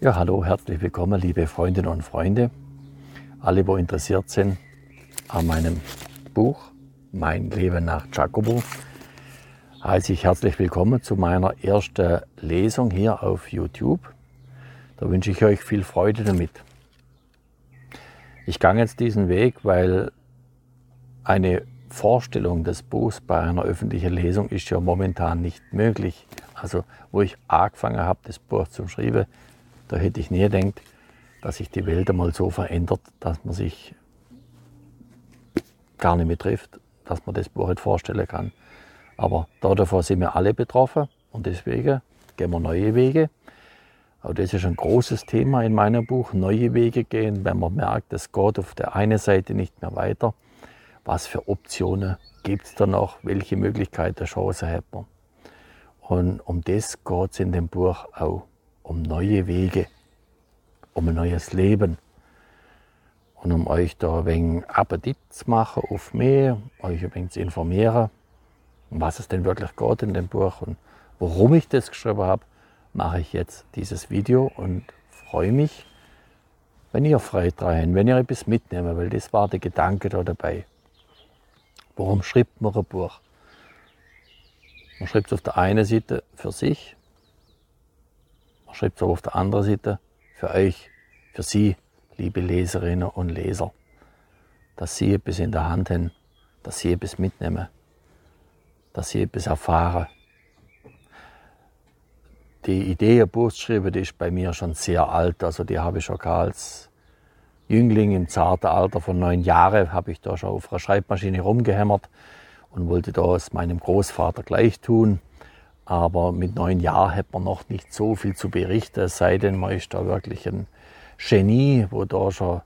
Ja, hallo, herzlich willkommen, liebe Freundinnen und Freunde, alle, wo interessiert sind an meinem Buch Mein Leben nach Jacobo. Heiße ich herzlich willkommen zu meiner ersten Lesung hier auf YouTube. Da wünsche ich euch viel Freude damit. Ich gehe jetzt diesen Weg, weil eine Vorstellung des Buchs bei einer öffentlichen Lesung ist ja momentan nicht möglich. Also, wo ich angefangen habe, das Buch zu schreiben, da hätte ich nie gedacht, dass sich die Welt einmal so verändert, dass man sich gar nicht mehr trifft, dass man das Buch nicht vorstellen kann. Aber davon sind wir alle betroffen und deswegen gehen wir neue Wege. Aber das ist ein großes Thema in meinem Buch, neue Wege gehen, wenn man merkt, es geht auf der einen Seite nicht mehr weiter. Was für Optionen gibt es da noch? Welche Möglichkeiten, Chancen hat man? Und um das geht es in dem Buch auch um neue Wege, um ein neues Leben. Und um euch da ein wenig Appetit zu machen auf mehr, euch ein wenig zu informieren, um was es denn wirklich geht in dem Buch und warum ich das geschrieben habe, mache ich jetzt dieses Video und freue mich, wenn ihr Freude rein, wenn ihr etwas mitnehmt, weil das war der Gedanke da dabei. Warum schreibt man ein Buch? Man schreibt es auf der einen Seite für sich man schreibt aber auf der anderen Seite für euch, für Sie, liebe Leserinnen und Leser, dass Sie etwas in der Hand haben, dass Sie etwas mitnehmen, dass Sie etwas erfahren. Die Idee, ein Buch zu schreiben, die ist bei mir schon sehr alt. Also die habe ich schon als Jüngling im zarten Alter von neun Jahren, habe ich da schon auf einer Schreibmaschine rumgehämmert und wollte das meinem Großvater gleich tun. Aber mit neun Jahren hat man noch nicht so viel zu berichten, es sei denn, man ist da wirklich ein Genie, wo da schon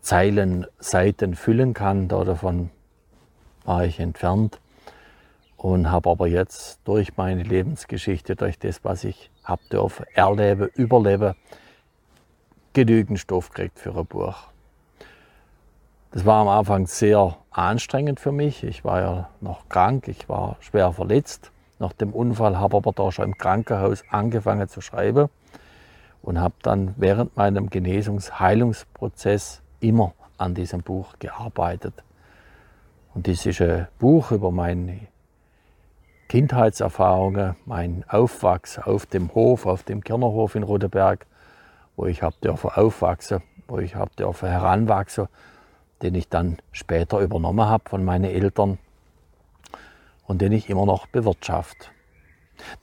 Zeilen, Seiten füllen kann. Da davon war ich entfernt und habe aber jetzt durch meine Lebensgeschichte, durch das, was ich habe dürfen, erleben, überleben, genügend Stoff gekriegt für ein Buch. Das war am Anfang sehr anstrengend für mich. Ich war ja noch krank, ich war schwer verletzt nach dem Unfall, habe aber da schon im Krankenhaus angefangen zu schreiben und habe dann während meinem Genesungs-Heilungsprozess immer an diesem Buch gearbeitet. Und das ist ein Buch über meine Kindheitserfahrungen, mein Aufwachsen auf dem Hof, auf dem Kirnerhof in Rodeberg, wo ich habe dürfen aufwachsen, wo ich habe dürfen heranwachsen, den ich dann später übernommen habe von meinen Eltern und den ich immer noch bewirtschaft.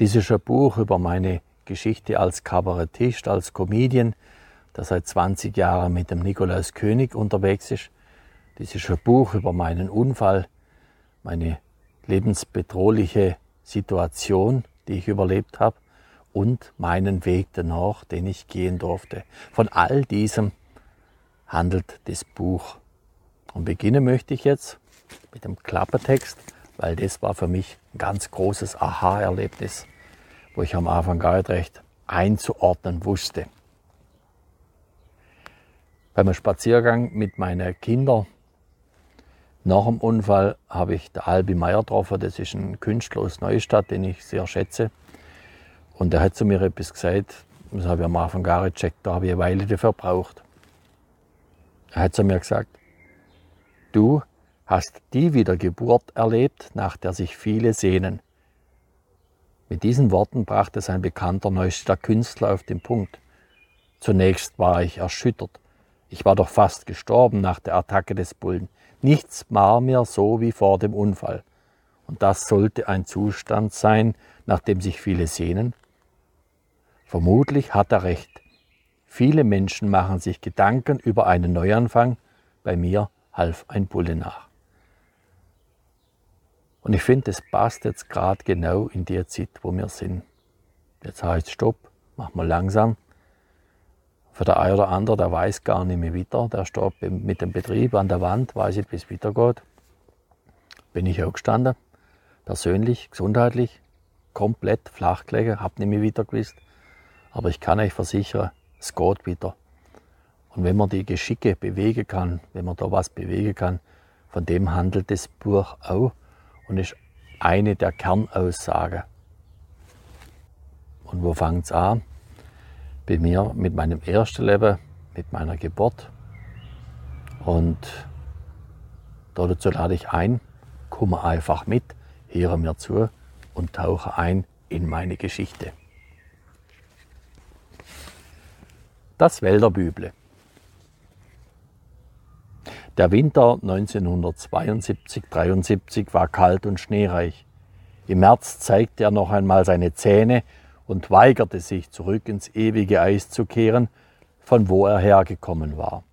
Dies ist ein Buch über meine Geschichte als Kabarettist, als Comedian, der seit 20 Jahren mit dem Nikolaus König unterwegs ist. Dies ist ein Buch über meinen Unfall, meine lebensbedrohliche Situation, die ich überlebt habe und meinen Weg danach, den ich gehen durfte. Von all diesem handelt das Buch. Und beginnen möchte ich jetzt mit dem Klappertext weil das war für mich ein ganz großes Aha-Erlebnis, wo ich am Anfang gar nicht recht einzuordnen wusste. Beim Spaziergang mit meinen Kindern nach dem Unfall habe ich der Albi Meier getroffen, das ist ein Künstler aus Neustadt, den ich sehr schätze. Und er hat zu mir etwas gesagt, das habe ich am Anfang gar nicht gecheckt, da habe ich eine Weile dafür gebraucht. Er hat zu mir gesagt, du hast die Wiedergeburt erlebt, nach der sich viele sehnen. Mit diesen Worten brachte sein bekannter neuester Künstler auf den Punkt. Zunächst war ich erschüttert. Ich war doch fast gestorben nach der Attacke des Bullen. Nichts war mir so wie vor dem Unfall. Und das sollte ein Zustand sein, nach dem sich viele sehnen? Vermutlich hat er recht. Viele Menschen machen sich Gedanken über einen Neuanfang. Bei mir half ein Bulle nach. Und ich finde, das passt jetzt gerade genau in die Zeit, wo wir sind. Jetzt heißt Stopp, mach mal langsam. Für der eine oder andere, der weiß gar nicht mehr weiter, der steht mit dem Betrieb an der Wand, weiß nicht, wie es weitergeht. Bin ich auch gestanden, persönlich, gesundheitlich, komplett flach gelegen, hab nicht mehr weiter gewusst. Aber ich kann euch versichern, es geht wieder. Und wenn man die Geschicke bewegen kann, wenn man da was bewegen kann, von dem handelt das Buch auch und ist eine der Kernaussagen. Und wo fängt es an? bei mir mit meinem ersten Leben, mit meiner Geburt. Und dazu lade ich ein, komme einfach mit, höre mir zu und tauche ein in meine Geschichte. Das Wälderbüble. Der Winter 1972-73 war kalt und schneereich. Im März zeigte er noch einmal seine Zähne und weigerte sich, zurück ins ewige Eis zu kehren, von wo er hergekommen war.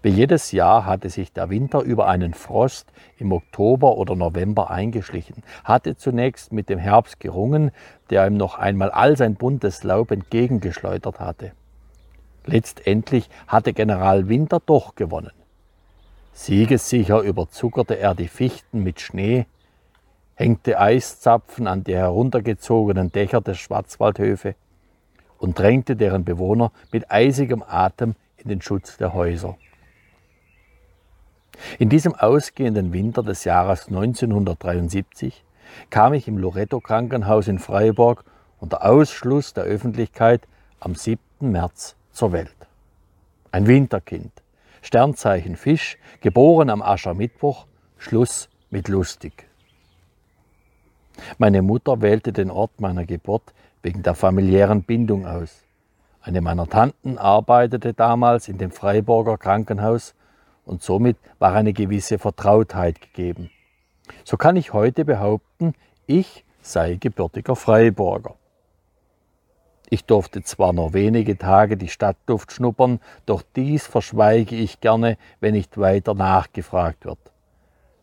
Wie jedes Jahr hatte sich der Winter über einen Frost im Oktober oder November eingeschlichen, hatte zunächst mit dem Herbst gerungen, der ihm noch einmal all sein buntes Laub entgegengeschleudert hatte. Letztendlich hatte General Winter doch gewonnen. Siegessicher überzuckerte er die Fichten mit Schnee, hängte Eiszapfen an die heruntergezogenen Dächer der Schwarzwaldhöfe und drängte deren Bewohner mit eisigem Atem in den Schutz der Häuser. In diesem ausgehenden Winter des Jahres 1973 kam ich im Loretto Krankenhaus in Freiburg unter Ausschluss der Öffentlichkeit am 7. März zur Welt. Ein Winterkind, Sternzeichen Fisch, geboren am Aschermittwoch, Schluss mit lustig. Meine Mutter wählte den Ort meiner Geburt wegen der familiären Bindung aus. Eine meiner Tanten arbeitete damals in dem Freiburger Krankenhaus und somit war eine gewisse Vertrautheit gegeben. So kann ich heute behaupten, ich sei gebürtiger Freiburger. Ich durfte zwar nur wenige Tage die Stadtluft schnuppern, doch dies verschweige ich gerne, wenn nicht weiter nachgefragt wird.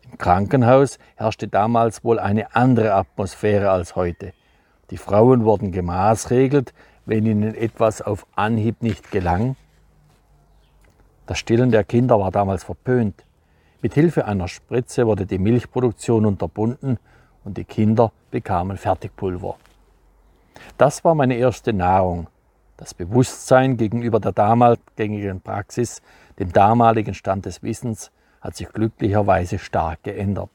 Im Krankenhaus herrschte damals wohl eine andere Atmosphäre als heute. Die Frauen wurden gemaßregelt, wenn ihnen etwas auf Anhieb nicht gelang. Das Stillen der Kinder war damals verpönt. Mit Hilfe einer Spritze wurde die Milchproduktion unterbunden und die Kinder bekamen Fertigpulver. Das war meine erste Nahrung. Das Bewusstsein gegenüber der damals gängigen Praxis, dem damaligen Stand des Wissens, hat sich glücklicherweise stark geändert.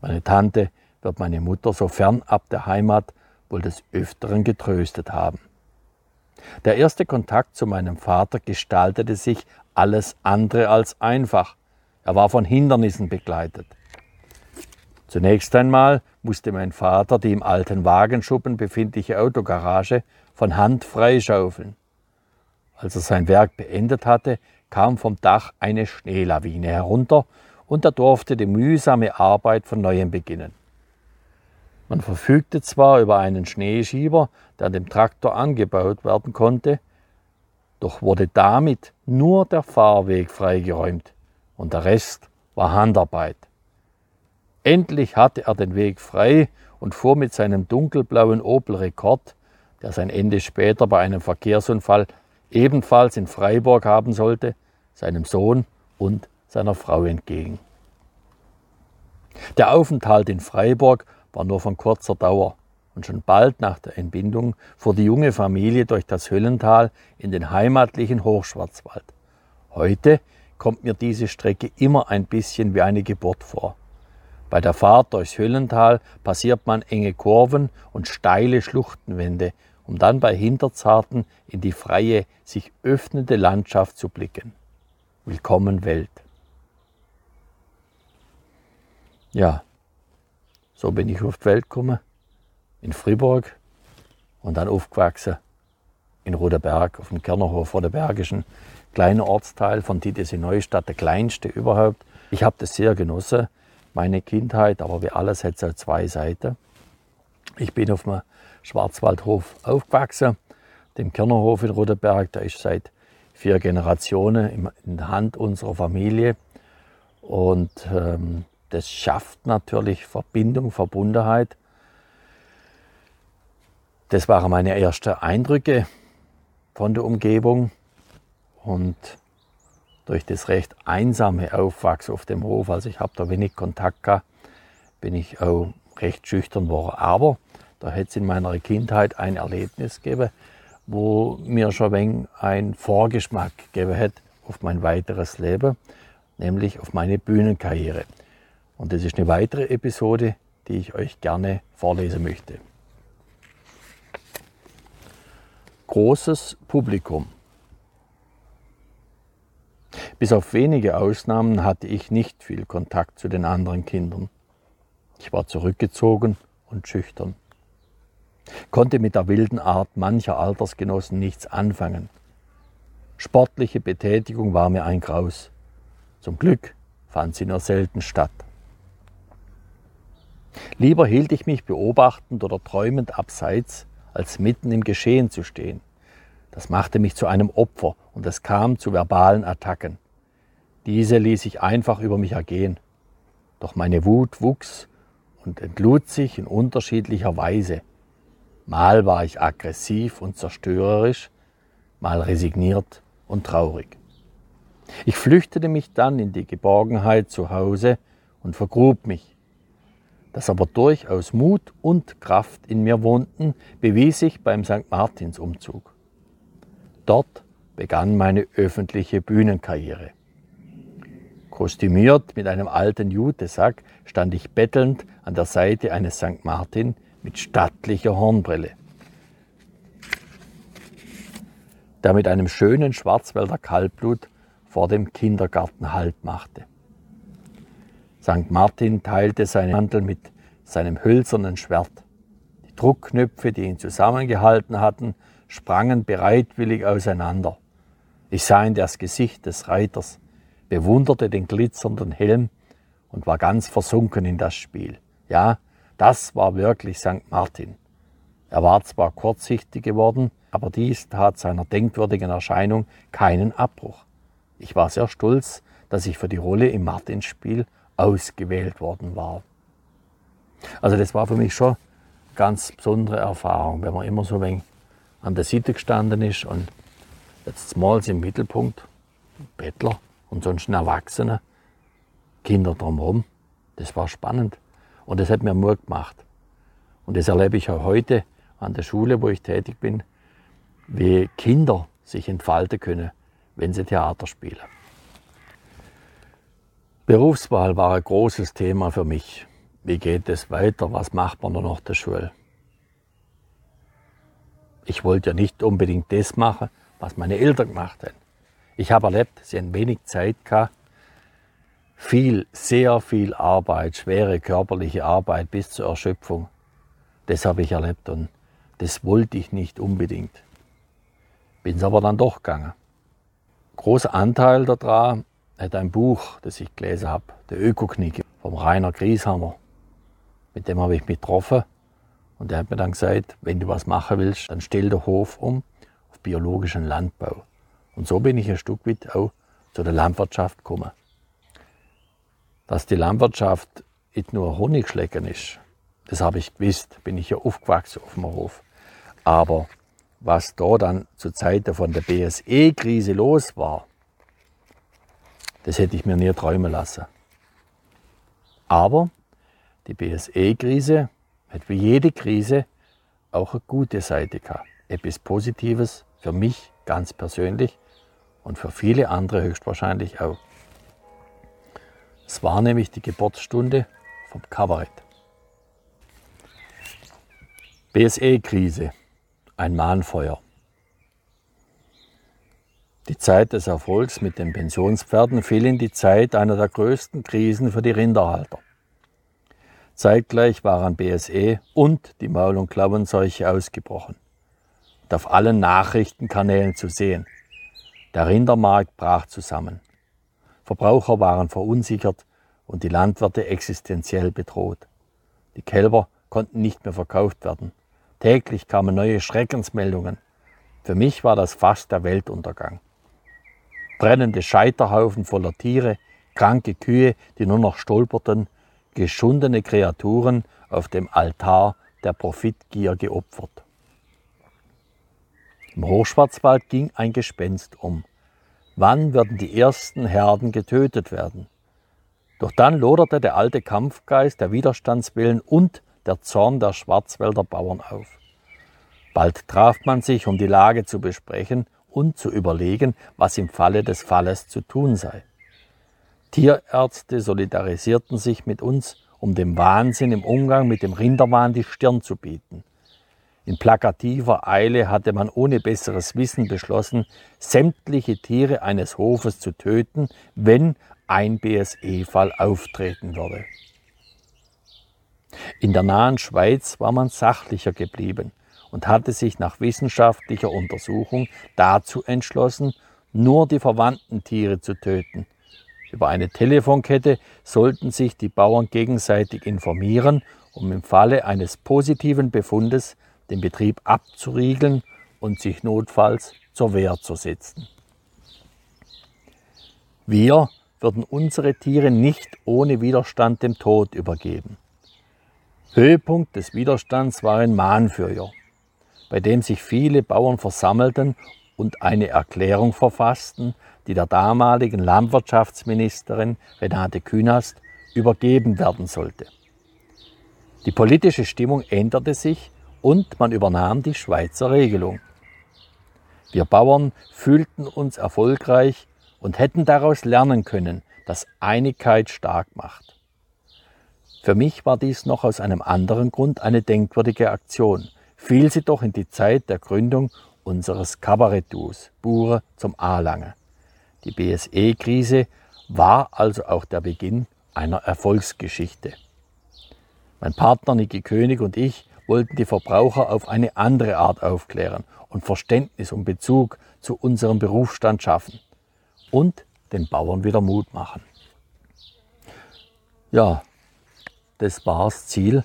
Meine Tante wird meine Mutter so fernab der Heimat wohl des Öfteren getröstet haben. Der erste Kontakt zu meinem Vater gestaltete sich alles andere als einfach. Er war von Hindernissen begleitet. Zunächst einmal musste mein Vater die im alten Wagenschuppen befindliche Autogarage von Hand freischaufeln. Als er sein Werk beendet hatte, kam vom Dach eine Schneelawine herunter und er durfte die mühsame Arbeit von neuem beginnen. Man verfügte zwar über einen Schneeschieber, der an dem Traktor angebaut werden konnte, doch wurde damit nur der Fahrweg freigeräumt und der Rest war Handarbeit. Endlich hatte er den Weg frei und fuhr mit seinem dunkelblauen Opel Rekord, der sein Ende später bei einem Verkehrsunfall ebenfalls in Freiburg haben sollte, seinem Sohn und seiner Frau entgegen. Der Aufenthalt in Freiburg war nur von kurzer Dauer und schon bald nach der Entbindung fuhr die junge Familie durch das Höllental in den heimatlichen Hochschwarzwald. Heute kommt mir diese Strecke immer ein bisschen wie eine Geburt vor. Bei der Fahrt durchs Höllental passiert man enge Kurven und steile Schluchtenwände, um dann bei Hinterzarten in die freie, sich öffnende Landschaft zu blicken. Willkommen Welt. Ja, so bin ich auf die Welt gekommen, in Fribourg und dann aufgewachsen in Roderberg, auf dem Kernerhof Roderbergischen, kleiner Ortsteil von Titisee Neustadt, der kleinste überhaupt. Ich habe das sehr genossen, meine Kindheit, aber wie alles hat es auch zwei Seiten. Ich bin auf dem Schwarzwaldhof aufgewachsen, dem Kernerhof in Roderberg, der ist seit vier Generationen in der Hand unserer Familie. Und ähm, das schafft natürlich Verbindung, Verbundenheit. Das waren meine ersten Eindrücke von der Umgebung und durch das recht einsame Aufwachsen auf dem Hof, also ich habe da wenig Kontakt gehabt, bin ich auch recht schüchtern geworden. Aber da hätte es in meiner Kindheit ein Erlebnis gegeben, wo mir schon ein, ein Vorgeschmack gegeben hat auf mein weiteres Leben, nämlich auf meine Bühnenkarriere. Und das ist eine weitere Episode, die ich euch gerne vorlesen möchte. großes Publikum. Bis auf wenige Ausnahmen hatte ich nicht viel Kontakt zu den anderen Kindern. Ich war zurückgezogen und schüchtern, konnte mit der wilden Art mancher Altersgenossen nichts anfangen. Sportliche Betätigung war mir ein Graus. Zum Glück fand sie nur selten statt. Lieber hielt ich mich beobachtend oder träumend abseits, als mitten im Geschehen zu stehen. Das machte mich zu einem Opfer und es kam zu verbalen Attacken. Diese ließ ich einfach über mich ergehen. Doch meine Wut wuchs und entlud sich in unterschiedlicher Weise. Mal war ich aggressiv und zerstörerisch, mal resigniert und traurig. Ich flüchtete mich dann in die Geborgenheit zu Hause und vergrub mich. Dass aber durchaus Mut und Kraft in mir wohnten, bewies ich beim St. Martinsumzug. Dort begann meine öffentliche Bühnenkarriere. Kostümiert mit einem alten Jutesack stand ich bettelnd an der Seite eines St. Martin mit stattlicher Hornbrille, der mit einem schönen Schwarzwälder Kaltblut vor dem Kindergarten Halt machte. St. Martin teilte seinen Mantel mit seinem hölzernen Schwert. Die Druckknöpfe, die ihn zusammengehalten hatten, sprangen bereitwillig auseinander. Ich sah in das Gesicht des Reiters, bewunderte den glitzernden Helm und war ganz versunken in das Spiel. Ja, das war wirklich St. Martin. Er war zwar kurzsichtig geworden, aber dies tat seiner denkwürdigen Erscheinung keinen Abbruch. Ich war sehr stolz, dass ich für die Rolle im Martinsspiel ausgewählt worden war. Also das war für mich schon eine ganz besondere Erfahrung, wenn man immer so ein wenig an der Seite gestanden ist und jetzt mal im Mittelpunkt, Bettler, und sonst Erwachsene, Kinder drumherum. Das war spannend und das hat mir Mut gemacht. Und das erlebe ich auch heute an der Schule, wo ich tätig bin, wie Kinder sich entfalten können, wenn sie Theater spielen. Berufswahl war ein großes Thema für mich. Wie geht es weiter? Was macht man nach der Schule? Ich wollte ja nicht unbedingt das machen, was meine Eltern gemacht haben. Ich habe erlebt, sie haben wenig Zeit gehabt, viel, sehr viel Arbeit, schwere körperliche Arbeit bis zur Erschöpfung. Das habe ich erlebt und das wollte ich nicht unbedingt. Bin es aber dann doch gegangen. Großer Anteil daran hat ein Buch, das ich gelesen habe, der Ökoknick vom Rainer Grieshammer. Mit dem habe ich mich getroffen und der hat mir dann gesagt, wenn du was machen willst, dann stell den Hof um auf biologischen Landbau. Und so bin ich ein Stück weit auch zu der Landwirtschaft gekommen. Dass die Landwirtschaft nicht nur Honigschlecken ist, das habe ich gewusst, bin ich ja aufgewachsen auf dem Hof. Aber was da dann zur Zeit von der BSE-Krise los war, das hätte ich mir nie träumen lassen. Aber die BSE-Krise hat wie jede Krise auch eine gute Seite gehabt. Etwas Positives für mich ganz persönlich und für viele andere höchstwahrscheinlich auch. Es war nämlich die Geburtsstunde vom Kabarett. BSE-Krise, ein Mahnfeuer. Die Zeit des Erfolgs mit den Pensionspferden fiel in die Zeit einer der größten Krisen für die Rinderhalter. Zeitgleich waren BSE und die Maul- und Klauenseuche ausgebrochen und auf allen Nachrichtenkanälen zu sehen. Der Rindermarkt brach zusammen. Verbraucher waren verunsichert und die Landwirte existenziell bedroht. Die Kälber konnten nicht mehr verkauft werden. Täglich kamen neue Schreckensmeldungen. Für mich war das fast der Weltuntergang. Brennende Scheiterhaufen voller Tiere, kranke Kühe, die nur noch stolperten, geschundene Kreaturen auf dem Altar der Profitgier geopfert. Im Hochschwarzwald ging ein Gespenst um. Wann würden die ersten Herden getötet werden? Doch dann loderte der alte Kampfgeist, der Widerstandswillen und der Zorn der Schwarzwälder Bauern auf. Bald traf man sich, um die Lage zu besprechen und zu überlegen, was im Falle des Falles zu tun sei. Tierärzte solidarisierten sich mit uns, um dem Wahnsinn im Umgang mit dem Rinderwahn die Stirn zu bieten. In plakativer Eile hatte man ohne besseres Wissen beschlossen, sämtliche Tiere eines Hofes zu töten, wenn ein BSE-Fall auftreten würde. In der nahen Schweiz war man sachlicher geblieben und hatte sich nach wissenschaftlicher Untersuchung dazu entschlossen, nur die verwandten Tiere zu töten. Über eine Telefonkette sollten sich die Bauern gegenseitig informieren, um im Falle eines positiven Befundes den Betrieb abzuriegeln und sich notfalls zur Wehr zu setzen. Wir würden unsere Tiere nicht ohne Widerstand dem Tod übergeben. Höhepunkt des Widerstands war ein Mahnfeuer, bei dem sich viele Bauern versammelten und eine Erklärung verfassten, die der damaligen Landwirtschaftsministerin Renate Künast übergeben werden sollte. Die politische Stimmung änderte sich und man übernahm die Schweizer Regelung. Wir Bauern fühlten uns erfolgreich und hätten daraus lernen können, dass Einigkeit stark macht. Für mich war dies noch aus einem anderen Grund eine denkwürdige Aktion. Fiel sie doch in die Zeit der Gründung unseres Kabarettus Bure zum A-Lange. Die BSE-Krise war also auch der Beginn einer Erfolgsgeschichte. Mein Partner Niki König und ich wollten die Verbraucher auf eine andere Art aufklären und Verständnis und Bezug zu unserem Berufsstand schaffen und den Bauern wieder Mut machen. Ja, das war das Ziel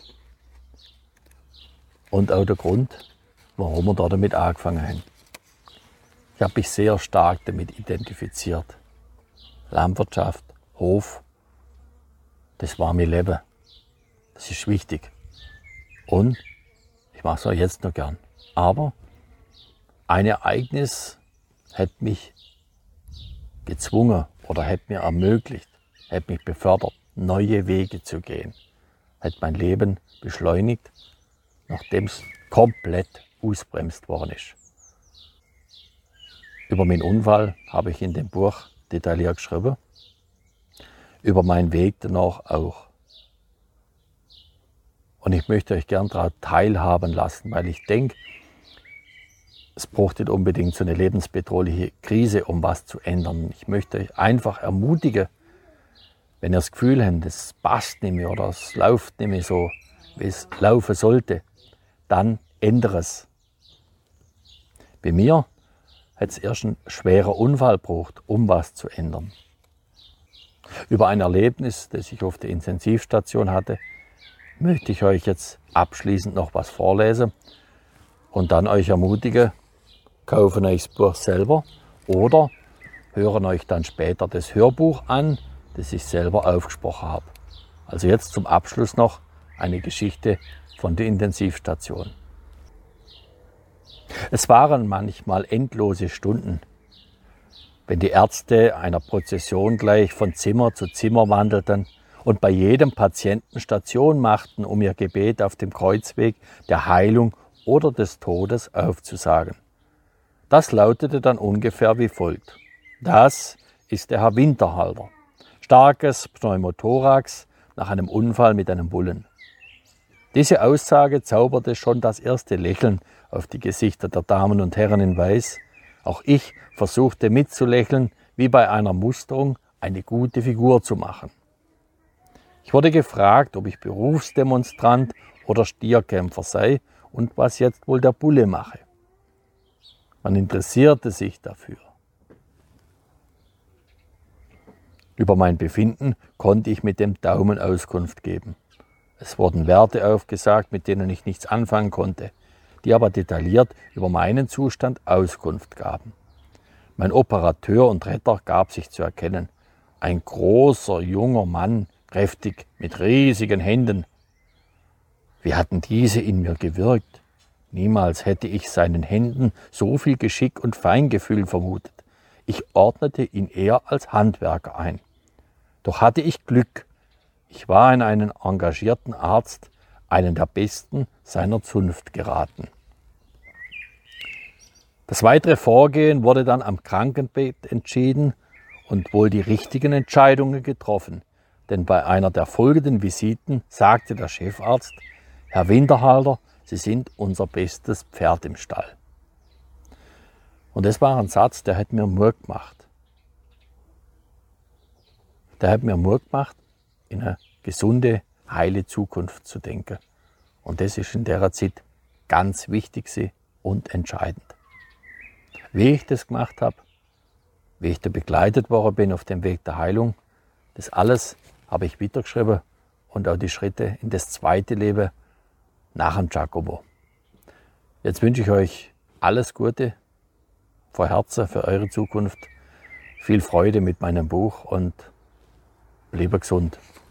und auch der Grund, warum wir da damit angefangen haben. Ich habe mich sehr stark damit identifiziert. Landwirtschaft, Hof, das war mein Leben. Das ist wichtig. Und ich mache es auch jetzt noch gern. Aber ein Ereignis hätte mich gezwungen oder hätte mir ermöglicht, hätte mich befördert, neue Wege zu gehen, hätte mein Leben beschleunigt, nachdem es komplett ausbremst worden ist. Über meinen Unfall habe ich in dem Buch detailliert geschrieben, über meinen Weg danach auch. Und ich möchte euch gern daran teilhaben lassen, weil ich denke, es braucht nicht unbedingt so eine lebensbedrohliche Krise, um was zu ändern. Ich möchte euch einfach ermutigen, wenn ihr das Gefühl habt, es passt nicht mehr oder es läuft nicht mehr so, wie es laufen sollte, dann ändere es. Bei mir hat es erst ein schwerer Unfall gebraucht, um was zu ändern. Über ein Erlebnis, das ich auf der Intensivstation hatte, möchte ich euch jetzt abschließend noch was vorlesen und dann euch ermutigen, kaufen euch das Buch selber oder hören euch dann später das Hörbuch an, das ich selber aufgesprochen habe. Also jetzt zum Abschluss noch eine Geschichte von der Intensivstation. Es waren manchmal endlose Stunden, wenn die Ärzte einer Prozession gleich von Zimmer zu Zimmer wandelten und bei jedem Patienten Station machten, um ihr Gebet auf dem Kreuzweg der Heilung oder des Todes aufzusagen. Das lautete dann ungefähr wie folgt. Das ist der Herr Winterhalter. Starkes Pneumothorax nach einem Unfall mit einem Bullen. Diese Aussage zauberte schon das erste Lächeln auf die Gesichter der Damen und Herren in Weiß. Auch ich versuchte mitzulächeln, wie bei einer Musterung eine gute Figur zu machen. Ich wurde gefragt, ob ich Berufsdemonstrant oder Stierkämpfer sei und was jetzt wohl der Bulle mache. Man interessierte sich dafür. Über mein Befinden konnte ich mit dem Daumen Auskunft geben. Es wurden Werte aufgesagt, mit denen ich nichts anfangen konnte, die aber detailliert über meinen Zustand Auskunft gaben. Mein Operateur und Retter gab sich zu erkennen. Ein großer, junger Mann, kräftig, mit riesigen Händen. Wie hatten diese in mir gewirkt? Niemals hätte ich seinen Händen so viel Geschick und Feingefühl vermutet. Ich ordnete ihn eher als Handwerker ein. Doch hatte ich Glück. Ich war in einen engagierten Arzt, einen der besten seiner Zunft geraten. Das weitere Vorgehen wurde dann am Krankenbett entschieden und wohl die richtigen Entscheidungen getroffen, denn bei einer der folgenden Visiten sagte der Chefarzt, Herr Winterhalter, Sie sind unser bestes Pferd im Stall. Und das war ein Satz, der hat mir Mut gemacht. Der hat mir Mut gemacht, in eine gesunde, heile Zukunft zu denken. Und das ist in der Zeit ganz wichtig und entscheidend. Wie ich das gemacht habe, wie ich da begleitet worden bin auf dem Weg der Heilung, das alles habe ich wiedergeschrieben und auch die Schritte in das zweite Leben nach dem Giacomo. Jetzt wünsche ich euch alles Gute vor Herzen für eure Zukunft, viel Freude mit meinem Buch und lieber gesund.